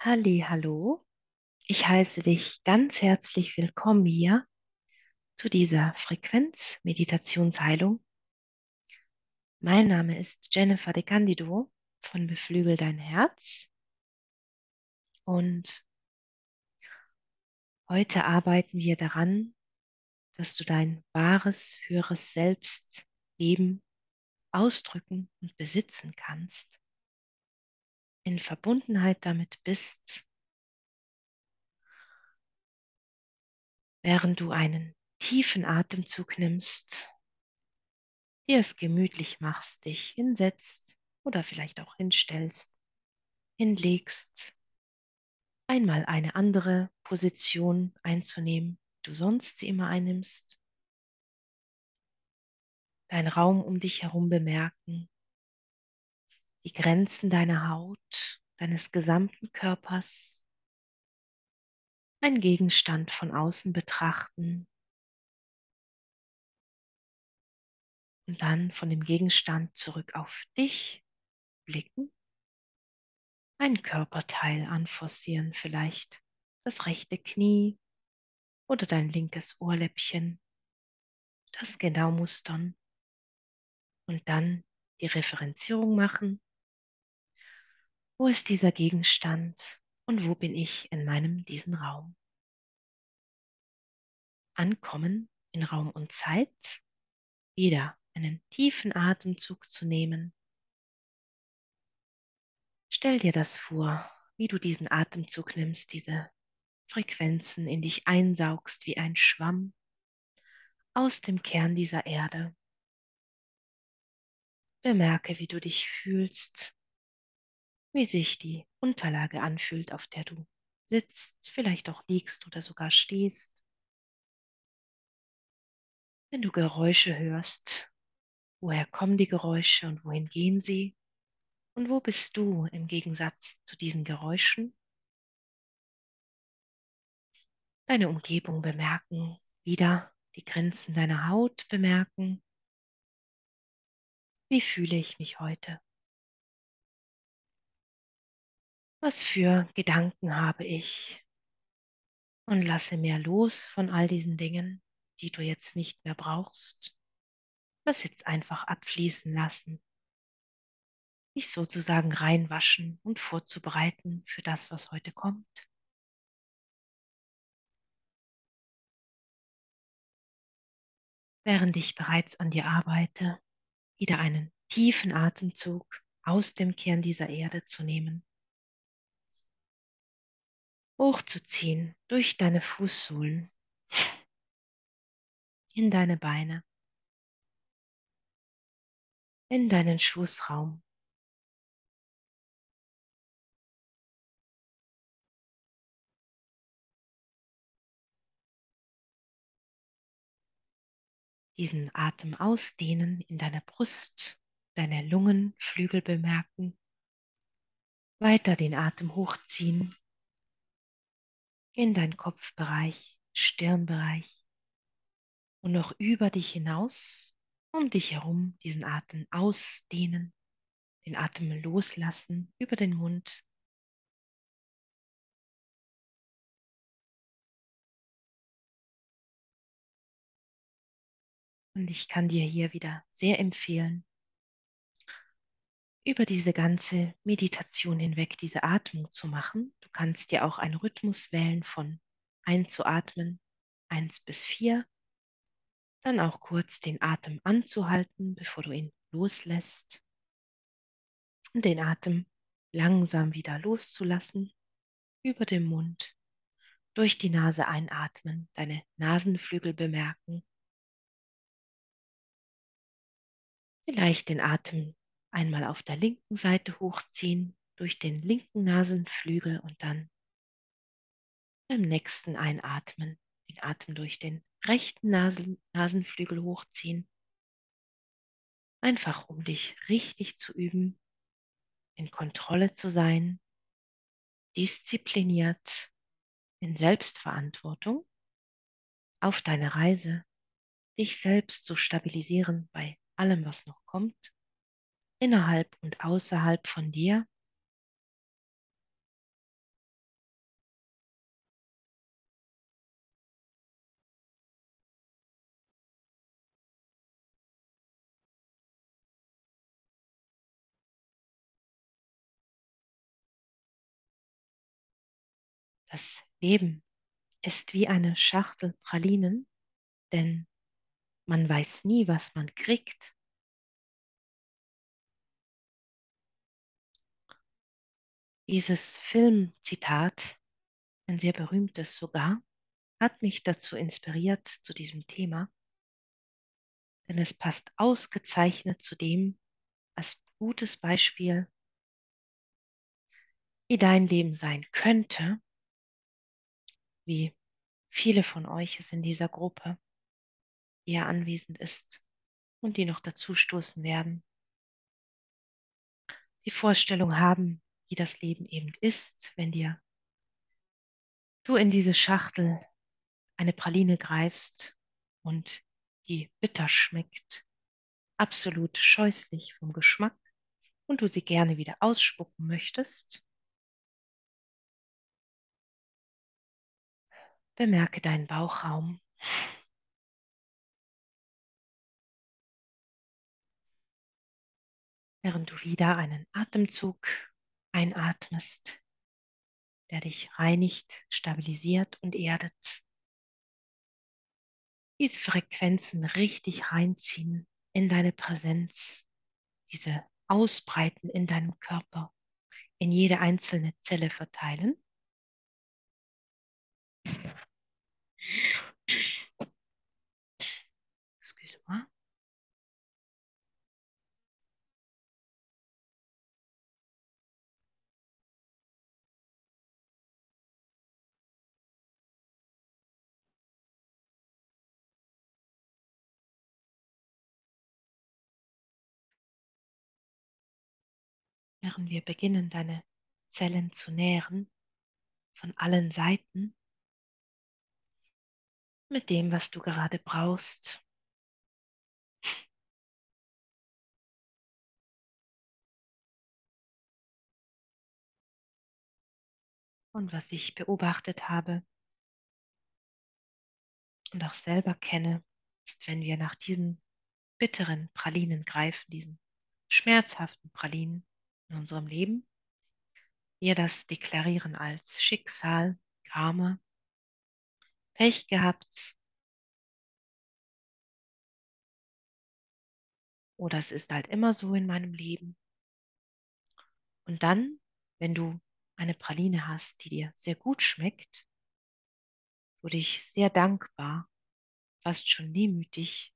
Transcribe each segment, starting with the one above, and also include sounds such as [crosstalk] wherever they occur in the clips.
Halli, hallo. Ich heiße dich ganz herzlich willkommen hier zu dieser Frequenz-Meditationsheilung. Mein Name ist Jennifer de Candido von Beflügel dein Herz und heute arbeiten wir daran, dass du dein wahres, höheres Selbst leben, ausdrücken und besitzen kannst, in Verbundenheit damit bist während du einen tiefen Atemzug nimmst, dir es gemütlich machst, dich hinsetzt oder vielleicht auch hinstellst, hinlegst, einmal eine andere Position einzunehmen, du sonst sie immer einnimmst, deinen Raum um dich herum bemerken, die Grenzen deiner Haut, deines gesamten Körpers, ein Gegenstand von außen betrachten und dann von dem Gegenstand zurück auf dich blicken, ein Körperteil anforcieren, vielleicht das rechte Knie oder dein linkes Ohrläppchen, das genau mustern und dann die Referenzierung machen. Wo ist dieser Gegenstand und wo bin ich in meinem diesen Raum? Ankommen in Raum und Zeit, wieder einen tiefen Atemzug zu nehmen. Stell dir das vor, wie du diesen Atemzug nimmst, diese Frequenzen in dich einsaugst wie ein Schwamm aus dem Kern dieser Erde. Bemerke, wie du dich fühlst, wie sich die Unterlage anfühlt, auf der du sitzt, vielleicht auch liegst oder sogar stehst. Wenn du Geräusche hörst, woher kommen die Geräusche und wohin gehen sie? Und wo bist du im Gegensatz zu diesen Geräuschen? Deine Umgebung bemerken, wieder die Grenzen deiner Haut bemerken. Wie fühle ich mich heute? Was für Gedanken habe ich? Und lasse mehr los von all diesen Dingen, die du jetzt nicht mehr brauchst. Das jetzt einfach abfließen lassen. Dich sozusagen reinwaschen und vorzubereiten für das, was heute kommt. Während ich bereits an dir arbeite, wieder einen tiefen Atemzug aus dem Kern dieser Erde zu nehmen hochzuziehen durch deine Fußsohlen in deine Beine, in deinen Schoßraum. Diesen Atem ausdehnen in deiner Brust, deine Lungenflügel bemerken. Weiter den Atem hochziehen in deinen Kopfbereich, Stirnbereich und noch über dich hinaus, um dich herum diesen Atem ausdehnen, den Atem loslassen über den Mund. Und ich kann dir hier wieder sehr empfehlen, über diese ganze Meditation hinweg diese Atmung zu machen. Du kannst dir auch einen Rhythmus wählen von einzuatmen, eins bis vier, dann auch kurz den Atem anzuhalten, bevor du ihn loslässt. Und den Atem langsam wieder loszulassen. Über den Mund, durch die Nase einatmen, deine Nasenflügel bemerken, vielleicht den Atem einmal auf der linken Seite hochziehen durch den linken Nasenflügel und dann beim nächsten Einatmen den Atem durch den rechten Nasen, Nasenflügel hochziehen. Einfach um dich richtig zu üben, in Kontrolle zu sein, diszipliniert, in Selbstverantwortung auf deine Reise, dich selbst zu stabilisieren bei allem, was noch kommt innerhalb und außerhalb von dir. Das Leben ist wie eine Schachtel Pralinen, denn man weiß nie, was man kriegt. Dieses Filmzitat, ein sehr berühmtes sogar, hat mich dazu inspiriert zu diesem Thema, denn es passt ausgezeichnet zu dem als gutes Beispiel, wie dein Leben sein könnte, wie viele von euch es in dieser Gruppe, die ja anwesend ist und die noch dazu stoßen werden, die Vorstellung haben, wie das Leben eben ist, wenn dir du in diese Schachtel eine Praline greifst und die bitter schmeckt, absolut scheußlich vom Geschmack und du sie gerne wieder ausspucken möchtest, bemerke deinen Bauchraum. Während du wieder einen Atemzug einatmest, der dich reinigt, stabilisiert und erdet diese Frequenzen richtig reinziehen in deine Präsenz, diese ausbreiten in deinem Körper, in jede einzelne Zelle verteilen. Während wir beginnen, deine Zellen zu nähren, von allen Seiten, mit dem, was du gerade brauchst. Und was ich beobachtet habe und auch selber kenne, ist, wenn wir nach diesen bitteren Pralinen greifen, diesen schmerzhaften Pralinen in unserem Leben, wir das deklarieren als Schicksal, Karma, Pech gehabt oder es ist halt immer so in meinem Leben. Und dann, wenn du eine Praline hast, die dir sehr gut schmeckt, wurde ich sehr dankbar, fast schon demütig,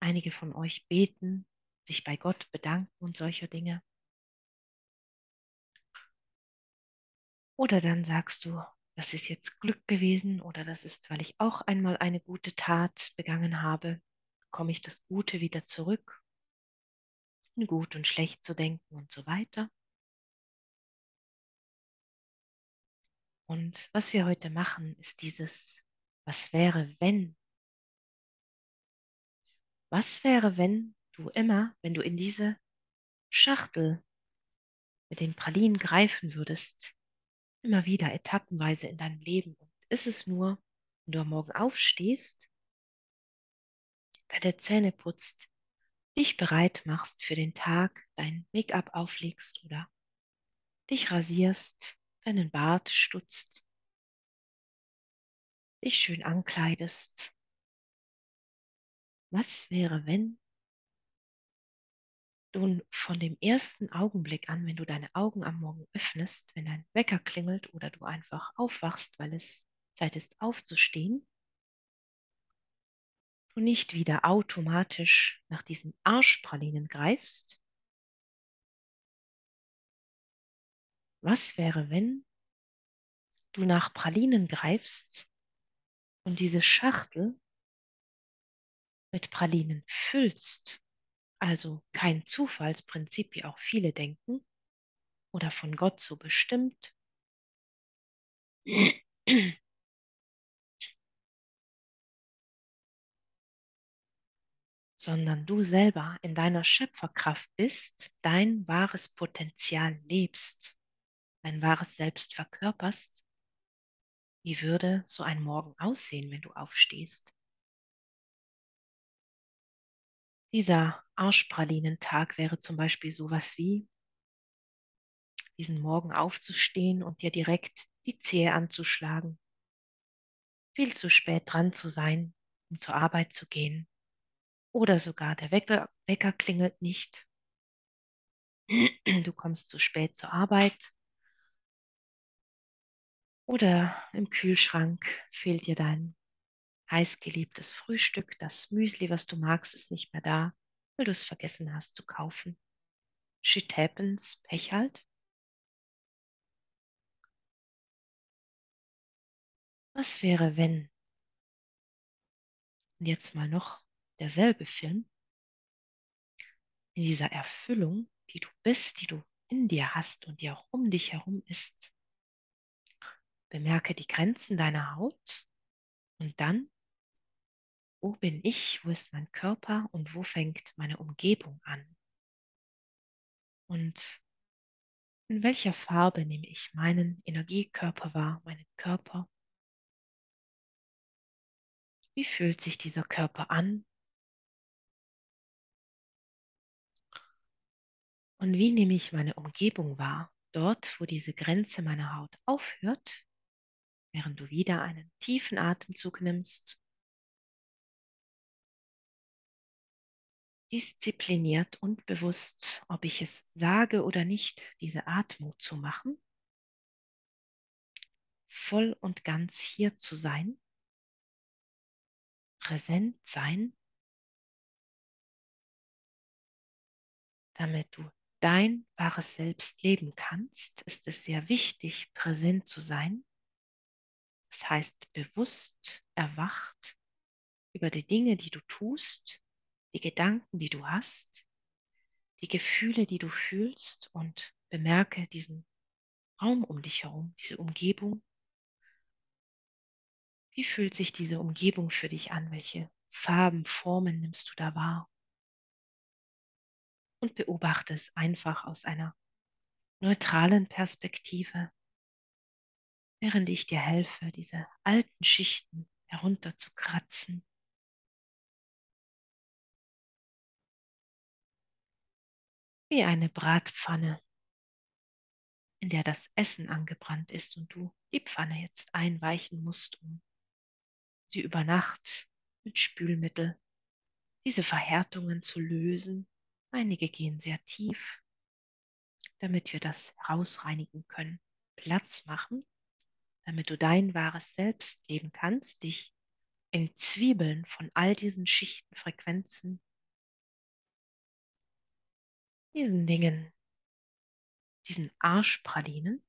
einige von euch beten, sich bei Gott bedanken und solcher Dinge. Oder dann sagst du, das ist jetzt Glück gewesen oder das ist, weil ich auch einmal eine gute Tat begangen habe, bekomme ich das Gute wieder zurück, gut und schlecht zu denken und so weiter. Und was wir heute machen, ist dieses, was wäre, wenn? Was wäre, wenn du immer, wenn du in diese Schachtel mit den Pralinen greifen würdest, immer wieder etappenweise in deinem Leben. Und ist es nur, wenn du am Morgen aufstehst, deine Zähne putzt, dich bereit machst für den Tag, dein Make-up auflegst oder dich rasierst, deinen Bart stutzt, dich schön ankleidest. Was wäre, wenn du von dem ersten Augenblick an, wenn du deine Augen am Morgen öffnest, wenn dein Wecker klingelt oder du einfach aufwachst, weil es Zeit ist aufzustehen, du nicht wieder automatisch nach diesen Arschpralinen greifst? Was wäre, wenn du nach Pralinen greifst und diese Schachtel mit Pralinen füllst? Also kein Zufallsprinzip, wie auch viele denken, oder von Gott so bestimmt, [clears throat] sondern du selber in deiner Schöpferkraft bist, dein wahres Potenzial lebst, dein wahres Selbst verkörperst, wie würde so ein Morgen aussehen, wenn du aufstehst? Dieser Arschpralinentag wäre zum Beispiel sowas wie, diesen Morgen aufzustehen und dir direkt die Zehe anzuschlagen, viel zu spät dran zu sein, um zur Arbeit zu gehen. Oder sogar der Wecker, Wecker klingelt nicht. Du kommst zu spät zur Arbeit. Oder im Kühlschrank fehlt dir dein heißgeliebtes Frühstück, das Müsli, was du magst, ist nicht mehr da, weil du es vergessen hast zu kaufen. Shit happens, Pech halt. Was wäre, wenn, und jetzt mal noch derselbe Film, in dieser Erfüllung, die du bist, die du in dir hast und die auch um dich herum ist, bemerke die Grenzen deiner Haut und dann, wo bin ich, wo ist mein Körper und wo fängt meine Umgebung an? Und in welcher Farbe nehme ich meinen Energiekörper wahr, meinen Körper? Wie fühlt sich dieser Körper an? Und wie nehme ich meine Umgebung wahr? Dort, wo diese Grenze meiner Haut aufhört, während du wieder einen tiefen Atemzug nimmst. Diszipliniert und bewusst, ob ich es sage oder nicht, diese Atmung zu machen, voll und ganz hier zu sein, präsent sein, damit du dein wahres Selbst leben kannst, ist es sehr wichtig, präsent zu sein. Das heißt, bewusst erwacht über die Dinge, die du tust, die Gedanken, die du hast, die Gefühle, die du fühlst und bemerke diesen Raum um dich herum, diese Umgebung. Wie fühlt sich diese Umgebung für dich an? Welche Farben, Formen nimmst du da wahr? Und beobachte es einfach aus einer neutralen Perspektive, während ich dir helfe, diese alten Schichten herunterzukratzen. Wie eine Bratpfanne, in der das Essen angebrannt ist und du die Pfanne jetzt einweichen musst, um sie über Nacht mit Spülmittel diese Verhärtungen zu lösen. Einige gehen sehr tief, damit wir das herausreinigen können. Platz machen, damit du dein wahres Selbst leben kannst, dich in Zwiebeln von all diesen Schichten, Frequenzen, diesen Dingen, diesen Arschpralinen,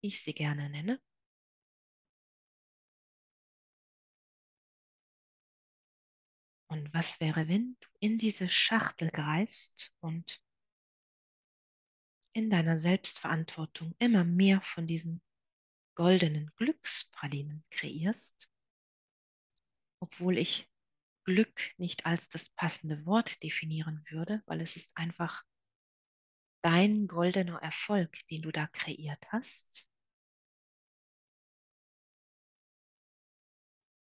wie ich sie gerne nenne, Und was wäre, wenn du in diese Schachtel greifst und in deiner Selbstverantwortung immer mehr von diesen goldenen Glückspralinen kreierst, obwohl ich Glück nicht als das passende Wort definieren würde, weil es ist einfach dein goldener Erfolg, den du da kreiert hast.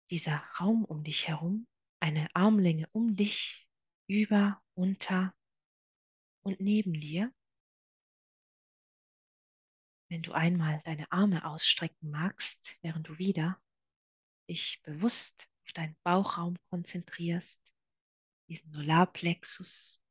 Dieser Raum um dich herum eine Armlänge um dich, über, unter und neben dir. Wenn du einmal deine Arme ausstrecken magst, während du wieder dich bewusst auf deinen Bauchraum konzentrierst, diesen Solarplexus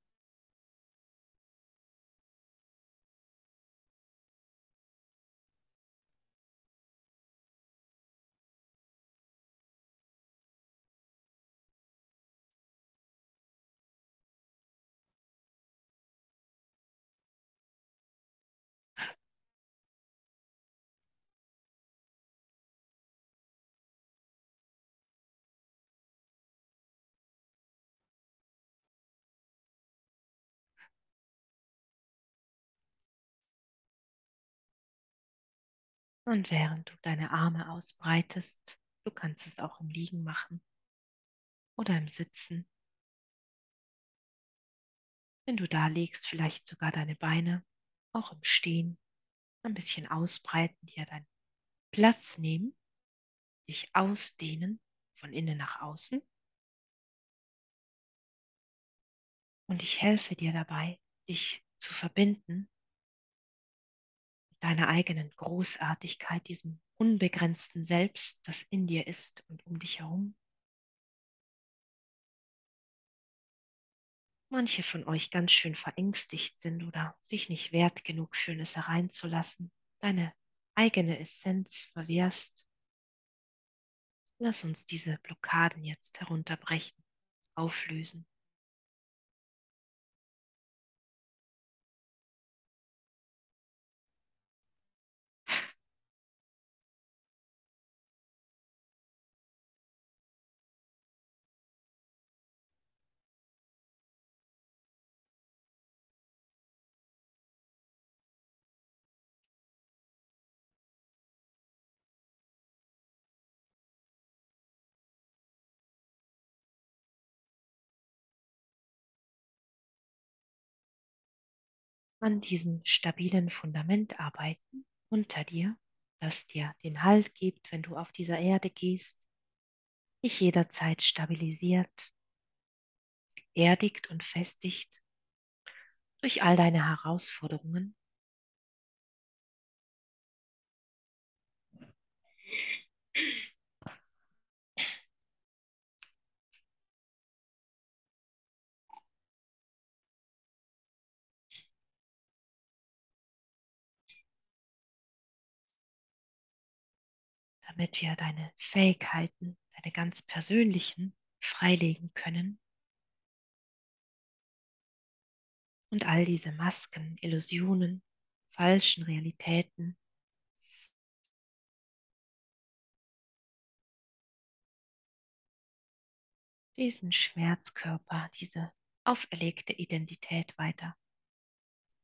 Und während du deine Arme ausbreitest, du kannst es auch im Liegen machen oder im Sitzen. Wenn du da liegst, vielleicht sogar deine Beine auch im Stehen ein bisschen ausbreiten, dir deinen Platz nehmen, dich ausdehnen von innen nach außen. Und ich helfe dir dabei, dich zu verbinden deiner eigenen Großartigkeit, diesem unbegrenzten Selbst, das in dir ist und um dich herum. Manche von euch ganz schön verängstigt sind oder sich nicht wert genug fühlen, es hereinzulassen, deine eigene Essenz verwehrst. Lass uns diese Blockaden jetzt herunterbrechen, auflösen. An diesem stabilen Fundament arbeiten unter dir, das dir den Halt gibt, wenn du auf dieser Erde gehst, dich jederzeit stabilisiert, erdigt und festigt durch all deine Herausforderungen. Damit wir deine Fähigkeiten, deine ganz persönlichen, freilegen können. Und all diese Masken, Illusionen, falschen Realitäten, diesen Schmerzkörper, diese auferlegte Identität weiter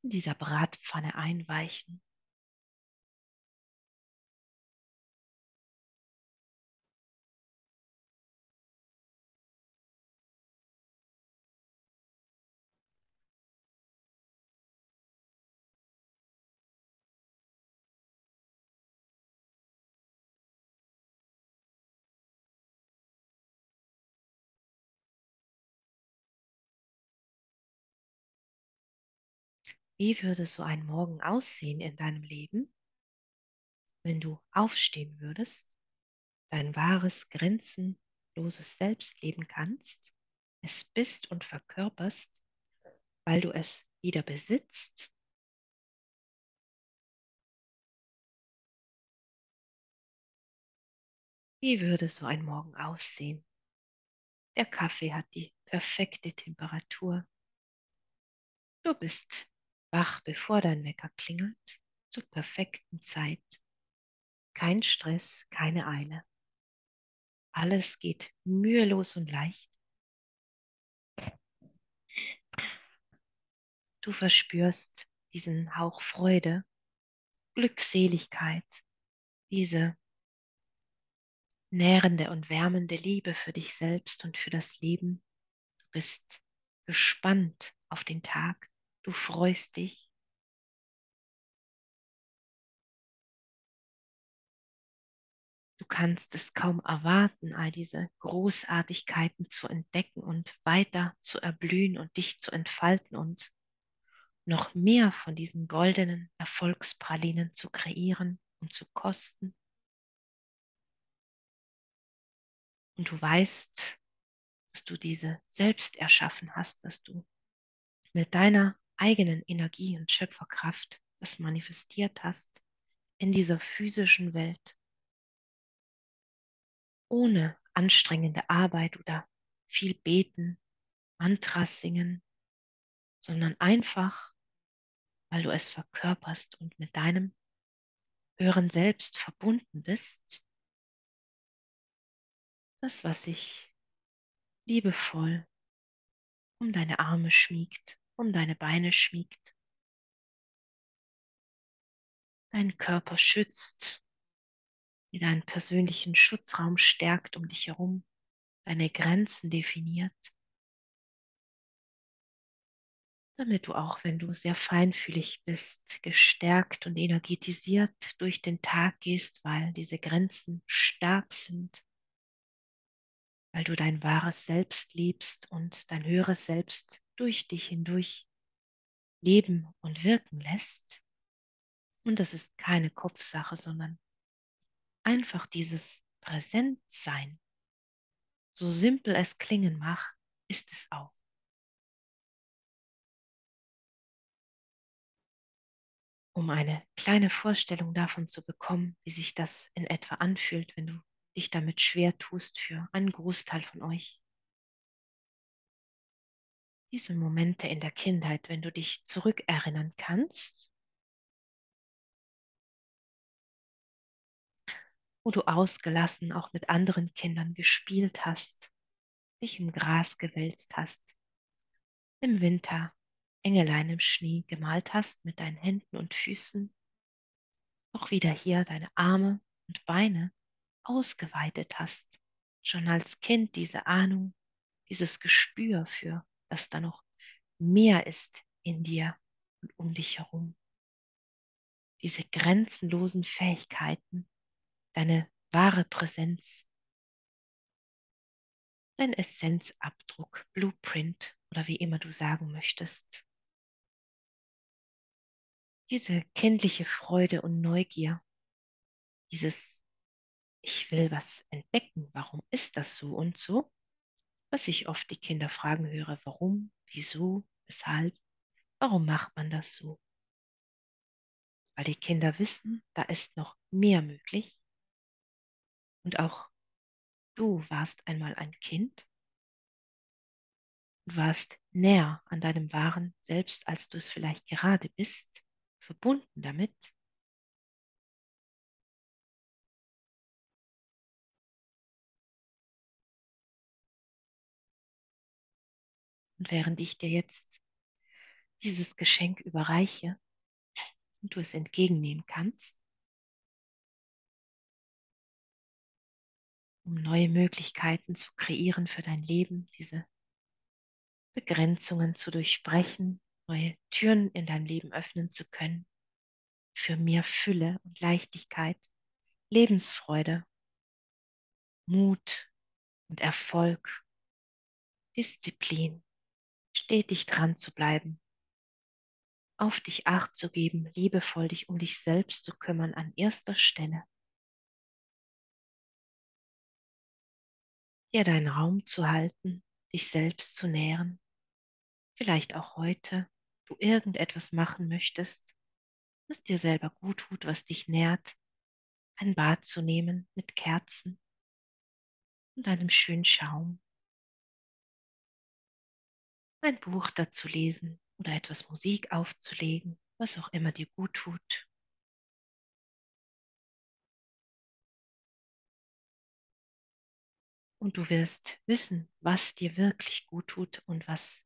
in dieser Bratpfanne einweichen. Wie würde so ein Morgen aussehen in deinem Leben, wenn du aufstehen würdest, dein wahres, grenzenloses Selbst leben kannst, es bist und verkörperst, weil du es wieder besitzt? Wie würde so ein Morgen aussehen? Der Kaffee hat die perfekte Temperatur. Du bist wach, bevor dein Wecker klingelt, zur perfekten Zeit. Kein Stress, keine Eile. Alles geht mühelos und leicht. Du verspürst diesen Hauch Freude, Glückseligkeit, diese nährende und wärmende Liebe für dich selbst und für das Leben. Du bist gespannt auf den Tag, Du freust dich. Du kannst es kaum erwarten, all diese Großartigkeiten zu entdecken und weiter zu erblühen und dich zu entfalten und noch mehr von diesen goldenen Erfolgspralinen zu kreieren und zu kosten. Und du weißt, dass du diese selbst erschaffen hast, dass du mit deiner eigenen Energie und Schöpferkraft das manifestiert hast in dieser physischen Welt, ohne anstrengende Arbeit oder viel beten, Mantras singen, sondern einfach, weil du es verkörperst und mit deinem höheren Selbst verbunden bist, das, was sich liebevoll um deine Arme schmiegt, um deine Beine schmiegt, deinen Körper schützt, dir deinen persönlichen Schutzraum stärkt um dich herum, deine Grenzen definiert, damit du auch, wenn du sehr feinfühlig bist, gestärkt und energetisiert durch den Tag gehst, weil diese Grenzen stark sind, weil du dein wahres Selbst liebst und dein höheres Selbst durch dich hindurch leben und wirken lässt Und das ist keine Kopfsache, sondern einfach dieses Präsentsein. So simpel es klingen mag, ist es auch. Um eine kleine Vorstellung davon zu bekommen, wie sich das in etwa anfühlt, wenn du dich damit schwer tust für einen Großteil von euch. Diese Momente in der Kindheit, wenn du dich zurückerinnern kannst, wo du ausgelassen auch mit anderen Kindern gespielt hast, dich im Gras gewälzt hast, im Winter Engelein im Schnee gemalt hast mit deinen Händen und Füßen, auch wieder hier deine Arme und Beine ausgeweitet hast, schon als Kind diese Ahnung, dieses Gespür für, dass da noch mehr ist in dir und um dich herum. Diese grenzenlosen Fähigkeiten, deine wahre Präsenz, dein Essenzabdruck, Blueprint oder wie immer du sagen möchtest. Diese kindliche Freude und Neugier, dieses Ich will was entdecken, warum ist das so und so, was ich oft die Kinder fragen höre, warum, wieso, weshalb, warum macht man das so? Weil die Kinder wissen, da ist noch mehr möglich. Und auch du warst einmal ein Kind und warst näher an deinem wahren Selbst, als du es vielleicht gerade bist verbunden damit. Und während ich dir jetzt dieses Geschenk überreiche und du es entgegennehmen kannst, um neue Möglichkeiten zu kreieren für dein Leben, diese Begrenzungen zu durchbrechen, neue Türen in deinem Leben öffnen zu können, für mehr Fülle und Leichtigkeit, Lebensfreude, Mut und Erfolg, Disziplin, stetig dran zu bleiben, auf dich acht zu geben, liebevoll dich um dich selbst zu kümmern an erster Stelle. Dir deinen Raum zu halten, dich selbst zu nähren, vielleicht auch heute du irgendetwas machen möchtest, was dir selber gut tut, was dich nährt, ein Bad zu nehmen mit Kerzen und einem schönen Schaum, ein Buch dazu lesen oder etwas Musik aufzulegen, was auch immer dir gut tut. Und du wirst wissen, was dir wirklich gut tut und was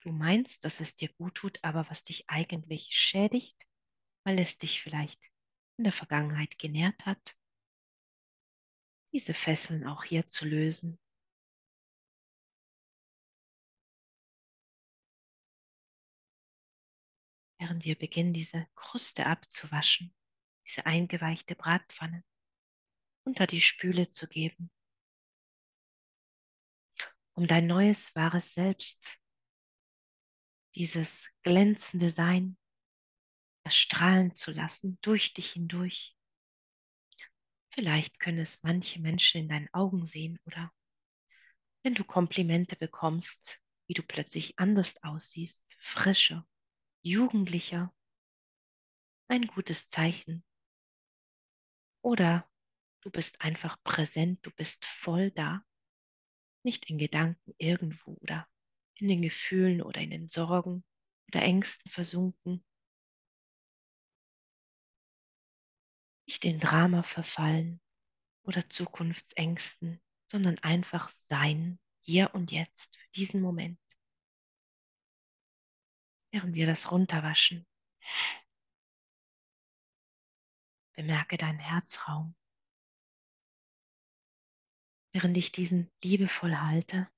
du meinst, dass es dir gut tut, aber was dich eigentlich schädigt, weil es dich vielleicht in der Vergangenheit genährt hat. Diese Fesseln auch hier zu lösen. Während wir beginnen, diese Kruste abzuwaschen, diese eingeweichte Bratpfanne unter die Spüle zu geben, um dein neues, wahres Selbst, dieses glänzende Sein, erstrahlen zu lassen durch dich hindurch. Vielleicht können es manche Menschen in deinen Augen sehen oder wenn du Komplimente bekommst, wie du plötzlich anders aussiehst, frischer, jugendlicher, ein gutes Zeichen. Oder du bist einfach präsent, du bist voll da, nicht in Gedanken irgendwo oder in den Gefühlen oder in den Sorgen oder Ängsten versunken, nicht in Drama verfallen oder Zukunftsängsten, sondern einfach sein, hier und jetzt, für diesen Moment. Während wir das runterwaschen, bemerke deinen Herzraum. Während ich diesen liebevoll halte,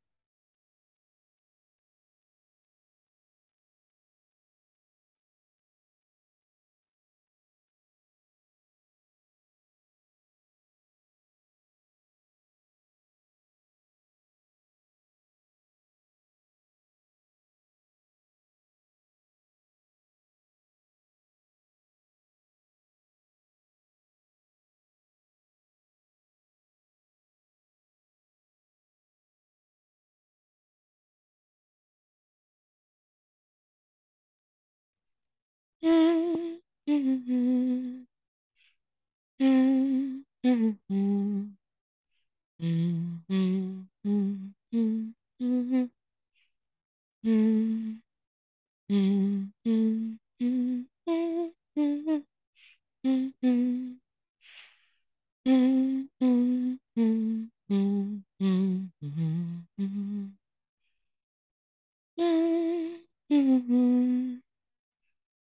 Mm-hmm.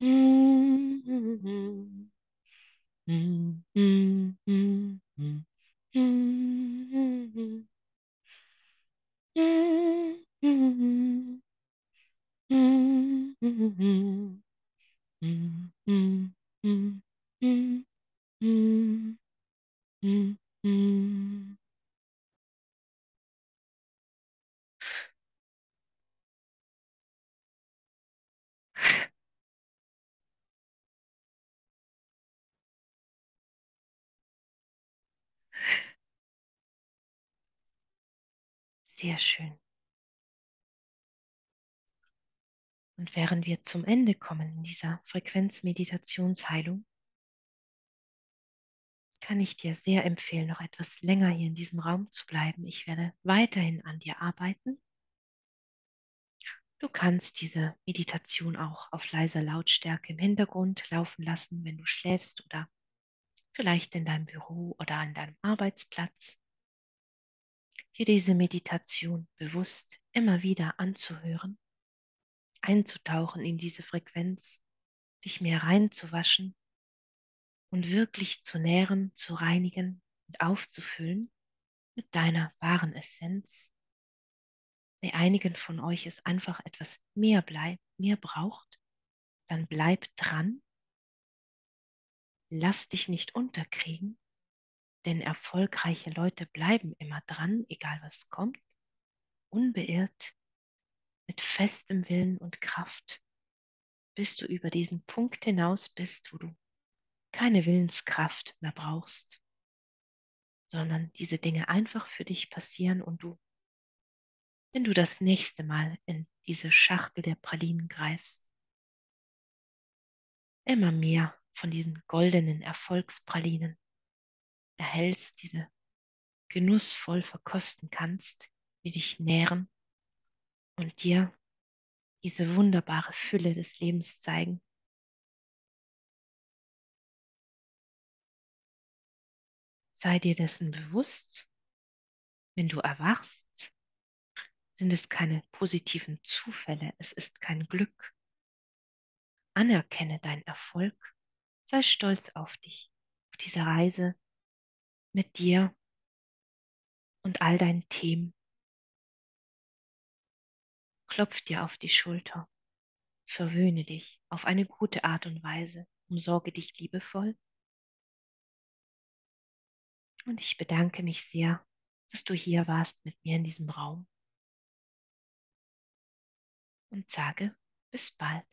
Mm-hmm. Sehr schön. Und während wir zum Ende kommen in dieser Frequenzmeditationsheilung, kann ich dir sehr empfehlen, noch etwas länger hier in diesem Raum zu bleiben. Ich werde weiterhin an dir arbeiten. Du kannst diese Meditation auch auf leiser Lautstärke im Hintergrund laufen lassen, wenn du schläfst oder vielleicht in deinem Büro oder an deinem Arbeitsplatz. Dir diese Meditation bewusst immer wieder anzuhören einzutauchen in diese Frequenz, dich mehr reinzuwaschen und wirklich zu nähren, zu reinigen und aufzufüllen mit deiner wahren Essenz. Bei einigen von euch es einfach etwas mehr bleibt, mehr braucht, dann bleib dran. Lass dich nicht unterkriegen, denn erfolgreiche Leute bleiben immer dran, egal was kommt, unbeirrt mit festem Willen und Kraft, bis du über diesen Punkt hinaus bist, wo du keine Willenskraft mehr brauchst, sondern diese Dinge einfach für dich passieren und du, wenn du das nächste Mal in diese Schachtel der Pralinen greifst, immer mehr von diesen goldenen Erfolgspralinen erhältst, diese genussvoll verkosten kannst, die dich nähren und dir diese wunderbare Fülle des Lebens zeigen. Sei dir dessen bewusst, wenn du erwachst, sind es keine positiven Zufälle, es ist kein Glück. Anerkenne deinen Erfolg, sei stolz auf dich, auf diese Reise mit dir und all deinen Themen Klopf dir auf die Schulter, verwöhne dich auf eine gute Art und Weise, umsorge dich liebevoll. Und ich bedanke mich sehr, dass du hier warst mit mir in diesem Raum und sage bis bald.